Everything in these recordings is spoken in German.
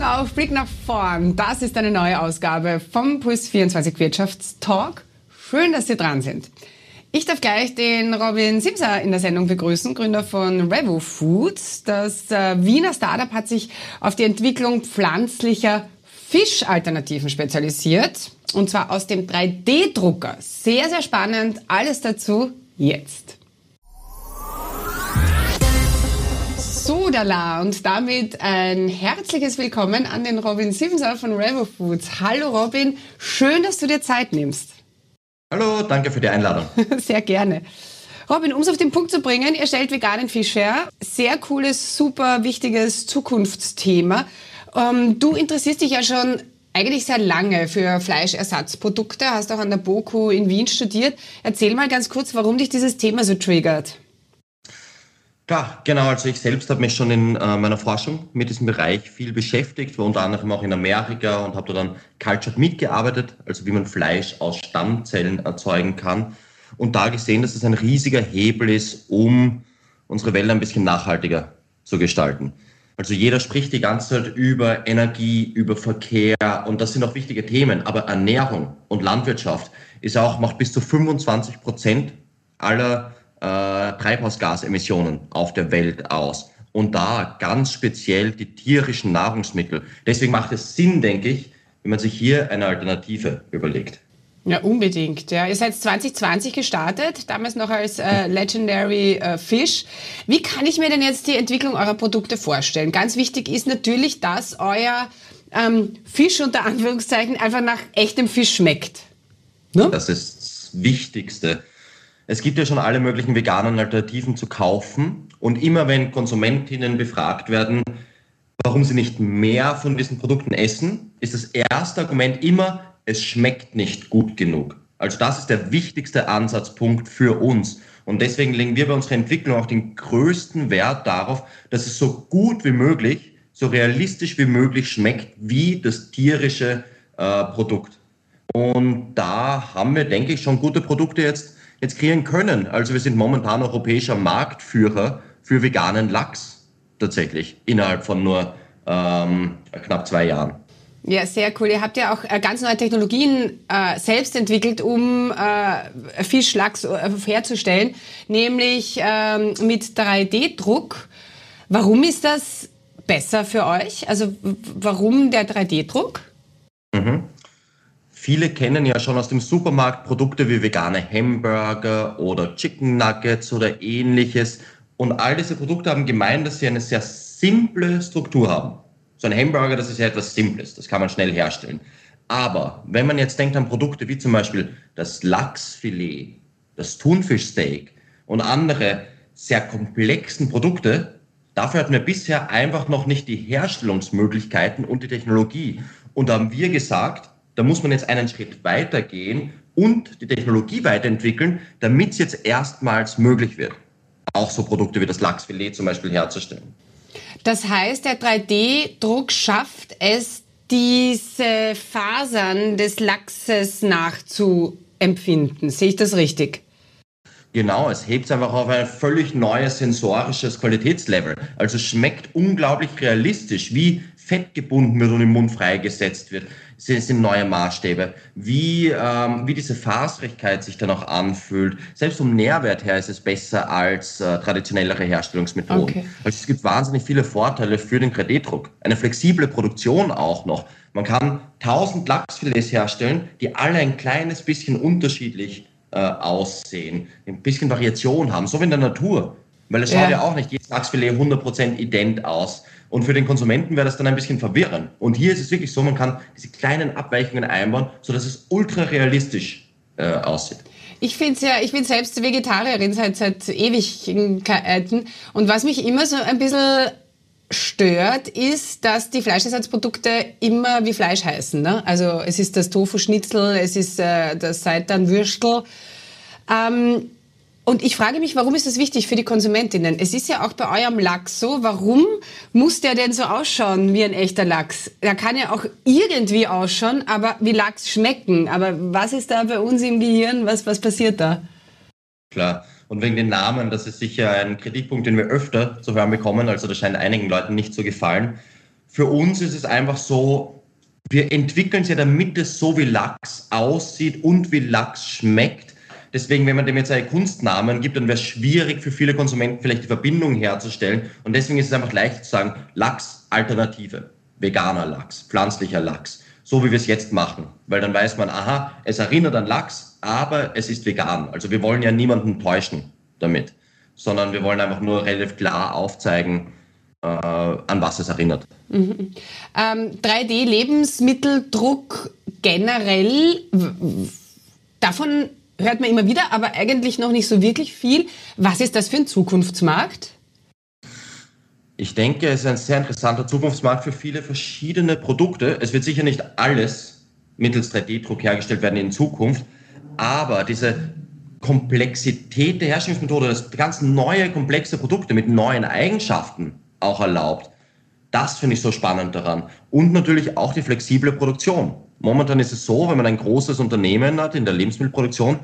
Augen auf, Blick nach vorn. Das ist eine neue Ausgabe vom Puls 24 Wirtschaftstalk. Schön, dass Sie dran sind. Ich darf gleich den Robin Simser in der Sendung begrüßen, Gründer von Revo Foods. Das äh, Wiener Startup hat sich auf die Entwicklung pflanzlicher Fischalternativen spezialisiert. Und zwar aus dem 3D-Drucker. Sehr, sehr spannend. Alles dazu jetzt. Sodala und damit ein herzliches Willkommen an den Robin Simser von Revo Foods. Hallo Robin, schön, dass du dir Zeit nimmst. Hallo, danke für die Einladung. Sehr gerne. Robin, um es auf den Punkt zu bringen, ihr stellt veganen Fisch her. Sehr cooles, super wichtiges Zukunftsthema. Ähm, du interessierst dich ja schon eigentlich sehr lange für Fleischersatzprodukte, hast auch an der BOKU in Wien studiert. Erzähl mal ganz kurz, warum dich dieses Thema so triggert. Ja, genau. Also ich selbst habe mich schon in äh, meiner Forschung mit diesem Bereich viel beschäftigt, war unter anderem auch in Amerika und habe da dann Cultured mitgearbeitet, also wie man Fleisch aus Stammzellen erzeugen kann. Und da gesehen, dass es ein riesiger Hebel ist, um unsere Wälder ein bisschen nachhaltiger zu gestalten. Also jeder spricht die ganze Zeit über Energie, über Verkehr und das sind auch wichtige Themen. Aber Ernährung und Landwirtschaft ist auch, macht bis zu 25 Prozent aller äh, Treibhausgasemissionen auf der Welt aus. Und da ganz speziell die tierischen Nahrungsmittel. Deswegen macht es Sinn, denke ich, wenn man sich hier eine Alternative überlegt. Ja, unbedingt. Ja. Ihr seid 2020 gestartet, damals noch als äh, Legendary äh, Fish. Wie kann ich mir denn jetzt die Entwicklung eurer Produkte vorstellen? Ganz wichtig ist natürlich, dass euer ähm, Fisch unter Anführungszeichen einfach nach echtem Fisch schmeckt. Ne? Das ist das Wichtigste. Es gibt ja schon alle möglichen veganen Alternativen zu kaufen. Und immer wenn Konsumentinnen befragt werden, warum sie nicht mehr von diesen Produkten essen, ist das erste Argument immer, es schmeckt nicht gut genug. Also das ist der wichtigste Ansatzpunkt für uns. Und deswegen legen wir bei unserer Entwicklung auch den größten Wert darauf, dass es so gut wie möglich, so realistisch wie möglich schmeckt wie das tierische äh, Produkt. Und da haben wir, denke ich, schon gute Produkte jetzt jetzt kreieren können. Also wir sind momentan europäischer Marktführer für veganen Lachs tatsächlich innerhalb von nur ähm, knapp zwei Jahren. Ja, sehr cool. Ihr habt ja auch äh, ganz neue Technologien äh, selbst entwickelt, um äh, Fisch, Lachs äh, herzustellen, nämlich ähm, mit 3D-Druck. Warum ist das besser für euch? Also warum der 3D-Druck? Viele kennen ja schon aus dem Supermarkt Produkte wie vegane Hamburger oder Chicken Nuggets oder ähnliches. Und all diese Produkte haben gemeint, dass sie eine sehr simple Struktur haben. So ein Hamburger, das ist ja etwas Simples, das kann man schnell herstellen. Aber wenn man jetzt denkt an Produkte wie zum Beispiel das Lachsfilet, das Thunfischsteak und andere sehr komplexen Produkte, dafür hatten wir bisher einfach noch nicht die Herstellungsmöglichkeiten und die Technologie. Und da haben wir gesagt, da muss man jetzt einen Schritt weitergehen und die Technologie weiterentwickeln, damit es jetzt erstmals möglich wird, auch so Produkte wie das Lachsfilet zum Beispiel herzustellen. Das heißt, der 3D-Druck schafft es, diese Fasern des Lachses nachzuempfinden. Sehe ich das richtig? Genau, es hebt es einfach auf ein völlig neues sensorisches Qualitätslevel. Also schmeckt unglaublich realistisch, wie Fett gebunden wird und im Mund freigesetzt wird sind, sind neue Maßstäbe. Wie, ähm, wie diese Faserigkeit sich dann auch anfühlt. Selbst vom Nährwert her ist es besser als äh, traditionellere Herstellungsmethoden. Okay. Also es gibt wahnsinnig viele Vorteile für den 3D-Druck. Eine flexible Produktion auch noch. Man kann 1000 Lachsfilets herstellen, die alle ein kleines bisschen unterschiedlich äh, aussehen, ein bisschen Variation haben, so wie in der Natur. Weil es schaut ja, ja auch nicht jedes Lachsfilet 100% ident aus. Und für den Konsumenten wäre das dann ein bisschen verwirrend. Und hier ist es wirklich so, man kann diese kleinen Abweichungen einbauen, sodass es ultra realistisch äh, aussieht. Ich finde ja, ich bin selbst Vegetarierin seit, seit Ewigkeiten. Und was mich immer so ein bisschen stört, ist, dass die Fleischersatzprodukte immer wie Fleisch heißen. Ne? Also es ist das Tofu-Schnitzel, es ist äh, das Seitan-Würstel. Ähm, und ich frage mich, warum ist das wichtig für die Konsumentinnen? Es ist ja auch bei eurem Lachs so. Warum muss der denn so ausschauen wie ein echter Lachs? Der kann ja auch irgendwie ausschauen, aber wie Lachs schmecken. Aber was ist da bei uns im Gehirn? Was, was passiert da? Klar. Und wegen den Namen, das ist sicher ein Kritikpunkt, den wir öfter zu hören bekommen. Also das scheint einigen Leuten nicht zu gefallen. für uns ist es einfach so, wir entwickeln es ja, damit es so wie Lachs aussieht und wie Lachs schmeckt. Deswegen, wenn man dem jetzt einen Kunstnamen gibt, dann wäre es schwierig für viele Konsumenten vielleicht die Verbindung herzustellen. Und deswegen ist es einfach leicht zu sagen, Lachs Alternative, veganer Lachs, pflanzlicher Lachs, so wie wir es jetzt machen. Weil dann weiß man, aha, es erinnert an Lachs, aber es ist vegan. Also wir wollen ja niemanden täuschen damit, sondern wir wollen einfach nur relativ klar aufzeigen, äh, an was es erinnert. Mhm. Ähm, 3D-Lebensmitteldruck generell, davon hört man immer wieder, aber eigentlich noch nicht so wirklich viel. Was ist das für ein Zukunftsmarkt? Ich denke, es ist ein sehr interessanter Zukunftsmarkt für viele verschiedene Produkte. Es wird sicher nicht alles mittels 3D-Druck hergestellt werden in Zukunft, aber diese Komplexität der Herstellungsmethode, dass ganz neue, komplexe Produkte mit neuen Eigenschaften auch erlaubt, das finde ich so spannend daran. Und natürlich auch die flexible Produktion. Momentan ist es so, wenn man ein großes Unternehmen hat in der Lebensmittelproduktion,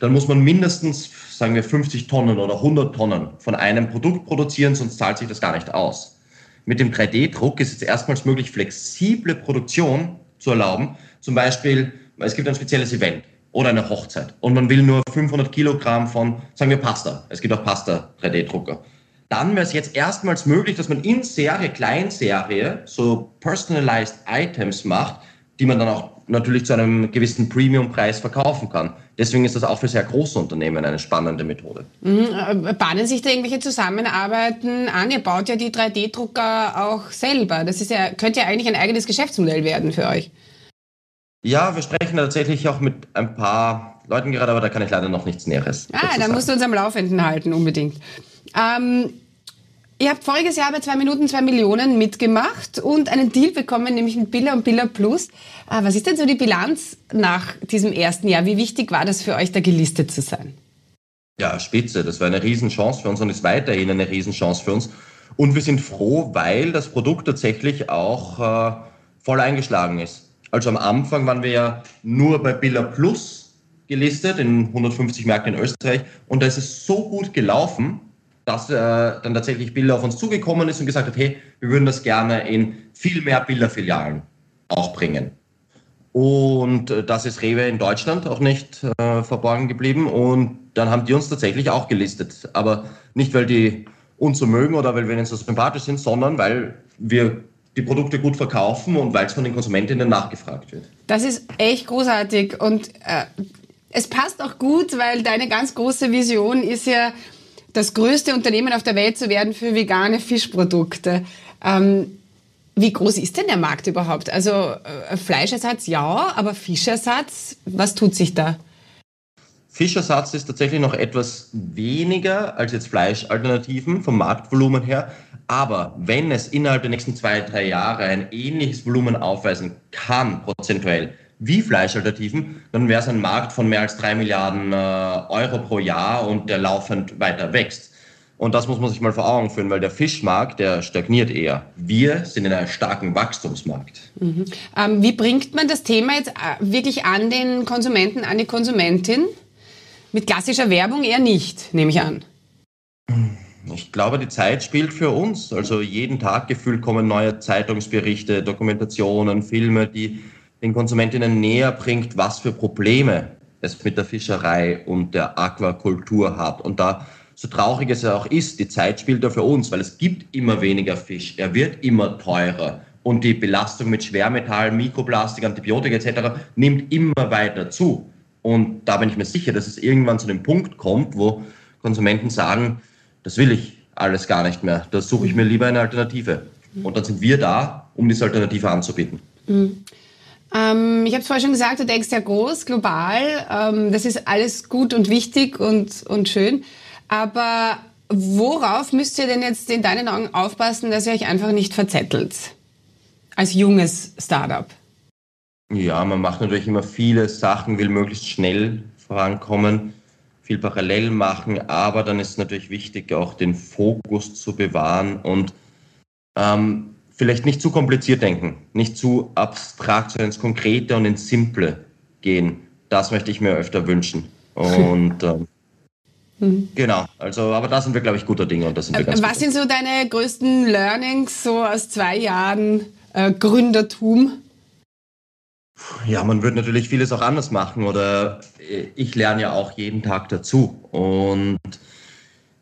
dann muss man mindestens, sagen wir, 50 Tonnen oder 100 Tonnen von einem Produkt produzieren, sonst zahlt sich das gar nicht aus. Mit dem 3D-Druck ist es erstmals möglich, flexible Produktion zu erlauben. Zum Beispiel, es gibt ein spezielles Event oder eine Hochzeit und man will nur 500 Kilogramm von, sagen wir, Pasta. Es gibt auch Pasta-3D-Drucker dann wäre es jetzt erstmals möglich, dass man in Serie, Kleinserie, so personalized Items macht, die man dann auch natürlich zu einem gewissen Premium-Preis verkaufen kann. Deswegen ist das auch für sehr große Unternehmen eine spannende Methode. Mhm. Äh, bahnen sich da irgendwelche Zusammenarbeiten an? Ihr baut ja die 3D-Drucker auch selber. Das ist ja, könnte ja eigentlich ein eigenes Geschäftsmodell werden für euch. Ja, wir sprechen tatsächlich auch mit ein paar Leuten gerade, aber da kann ich leider noch nichts Näheres. Ah, da musst du uns am Laufenden halten, unbedingt. Ähm, Ihr habt voriges Jahr bei 2 Minuten 2 Millionen mitgemacht und einen Deal bekommen, nämlich ein Billa und Billa Plus. Äh, was ist denn so die Bilanz nach diesem ersten Jahr? Wie wichtig war das für euch, da gelistet zu sein? Ja, spitze. Das war eine Riesenchance für uns und ist weiterhin eine Riesenchance für uns. Und wir sind froh, weil das Produkt tatsächlich auch äh, voll eingeschlagen ist. Also am Anfang waren wir ja nur bei Billa Plus gelistet in 150 Märkten in Österreich und da ist es so gut gelaufen, dass äh, dann tatsächlich Bilder auf uns zugekommen ist und gesagt hat, hey, wir würden das gerne in viel mehr Bilderfilialen auch bringen. Und äh, das ist Rewe in Deutschland auch nicht äh, verborgen geblieben. Und dann haben die uns tatsächlich auch gelistet. Aber nicht, weil die uns so mögen oder weil wir ihnen so sympathisch sind, sondern weil wir die Produkte gut verkaufen und weil es von den Konsumentinnen nachgefragt wird. Das ist echt großartig und äh, es passt auch gut, weil deine ganz große Vision ist ja, das größte Unternehmen auf der Welt zu werden für vegane Fischprodukte. Ähm, wie groß ist denn der Markt überhaupt? Also äh, Fleischersatz ja, aber Fischersatz, was tut sich da? Fischersatz ist tatsächlich noch etwas weniger als jetzt Fleischalternativen vom Marktvolumen her. Aber wenn es innerhalb der nächsten zwei, drei Jahre ein ähnliches Volumen aufweisen kann, prozentuell, wie Fleischalternativen, dann wäre es ein Markt von mehr als drei Milliarden äh, Euro pro Jahr und der laufend weiter wächst. Und das muss man sich mal vor Augen führen, weil der Fischmarkt, der stagniert eher. Wir sind in einem starken Wachstumsmarkt. Mhm. Ähm, wie bringt man das Thema jetzt äh, wirklich an den Konsumenten, an die Konsumentin? Mit klassischer Werbung eher nicht, nehme ich an. Ich glaube, die Zeit spielt für uns. Also jeden Tag gefühlt kommen neue Zeitungsberichte, Dokumentationen, Filme, die den Konsumentinnen näher bringt, was für Probleme es mit der Fischerei und der Aquakultur hat. Und da, so traurig es auch ist, die Zeit spielt da für uns, weil es gibt immer weniger Fisch, er wird immer teurer und die Belastung mit Schwermetallen, Mikroplastik, Antibiotika etc. nimmt immer weiter zu. Und da bin ich mir sicher, dass es irgendwann zu dem Punkt kommt, wo Konsumenten sagen, das will ich alles gar nicht mehr, da suche ich mir lieber eine Alternative. Und dann sind wir da, um diese Alternative anzubieten. Mhm. Ähm, ich habe es vorher schon gesagt, du denkst ja groß, global. Ähm, das ist alles gut und wichtig und, und schön. Aber worauf müsst ihr denn jetzt in deinen Augen aufpassen, dass ihr euch einfach nicht verzettelt? Als junges Startup. Ja, man macht natürlich immer viele Sachen, will möglichst schnell vorankommen, viel parallel machen, aber dann ist es natürlich wichtig, auch den Fokus zu bewahren und ähm, vielleicht nicht zu kompliziert denken, nicht zu abstrakt, sondern ins Konkrete und ins Simple gehen. Das möchte ich mir öfter wünschen. Und ähm, Mhm. Genau, also aber da sind wir, glaube ich, guter Dinge und das sind wir ganz Was sind so deine größten Learnings so aus zwei Jahren äh, Gründertum? Ja, man würde natürlich vieles auch anders machen oder äh, ich lerne ja auch jeden Tag dazu. Und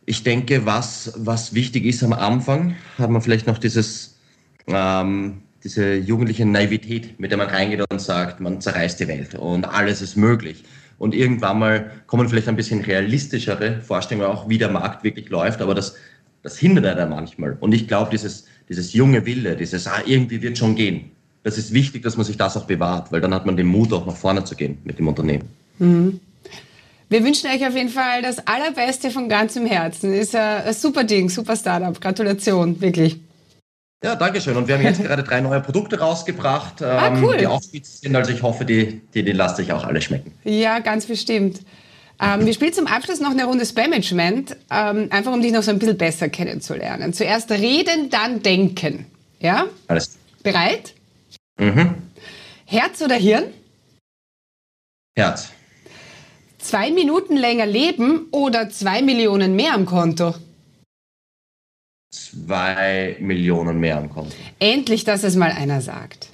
ich denke, was, was wichtig ist am Anfang, hat man vielleicht noch dieses, ähm, diese jugendliche Naivität, mit der man reingeht und sagt, man zerreißt die Welt und alles ist möglich. Und irgendwann mal kommen vielleicht ein bisschen realistischere Vorstellungen auch, wie der Markt wirklich läuft, aber das, das hindert er manchmal. Und ich glaube, dieses, dieses junge Wille, dieses, ah, irgendwie wird schon gehen, das ist wichtig, dass man sich das auch bewahrt, weil dann hat man den Mut, auch nach vorne zu gehen mit dem Unternehmen. Mhm. Wir wünschen euch auf jeden Fall das Allerbeste von ganzem Herzen. Ist ein super Ding, super Startup. Gratulation, wirklich. Ja, danke schön. Und wir haben jetzt gerade drei neue Produkte rausgebracht, ah, ähm, cool. die auch spitz sind. Also ich hoffe, die, die, die lasst euch auch alle schmecken. Ja, ganz bestimmt. Ähm, wir spielen zum Abschluss noch eine Runde Spam-Management, ähm, einfach um dich noch so ein bisschen besser kennenzulernen. Zuerst reden, dann denken. Ja? Alles. Bereit? Mhm. Herz oder Hirn? Herz. Zwei Minuten länger leben oder zwei Millionen mehr am Konto? Zwei Millionen mehr am Konto. Endlich, dass es mal einer sagt.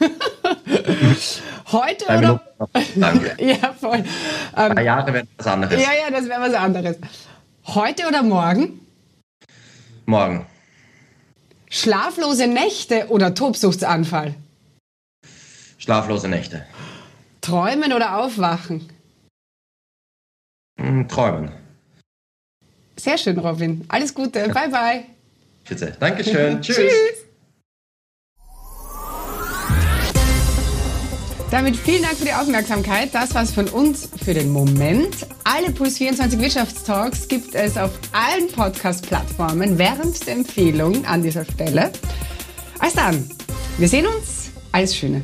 Heute oder? Danke. ja, voll. Ähm, Drei Jahre wäre was anderes. Ja, ja, das wäre was anderes. Heute oder morgen? Morgen. Schlaflose Nächte oder Tobsuchtsanfall? Schlaflose Nächte. Träumen oder aufwachen? Mm, träumen. Sehr schön, Robin. Alles Gute. Bye, bye. Bitte. Dankeschön. Tschüss. Tschüss. Damit vielen Dank für die Aufmerksamkeit. Das war's von uns für den Moment. Alle Puls 24 Wirtschaftstalks gibt es auf allen Podcast-Plattformen. Wärmste Empfehlung an dieser Stelle. Also dann, wir sehen uns. Alles Schöne.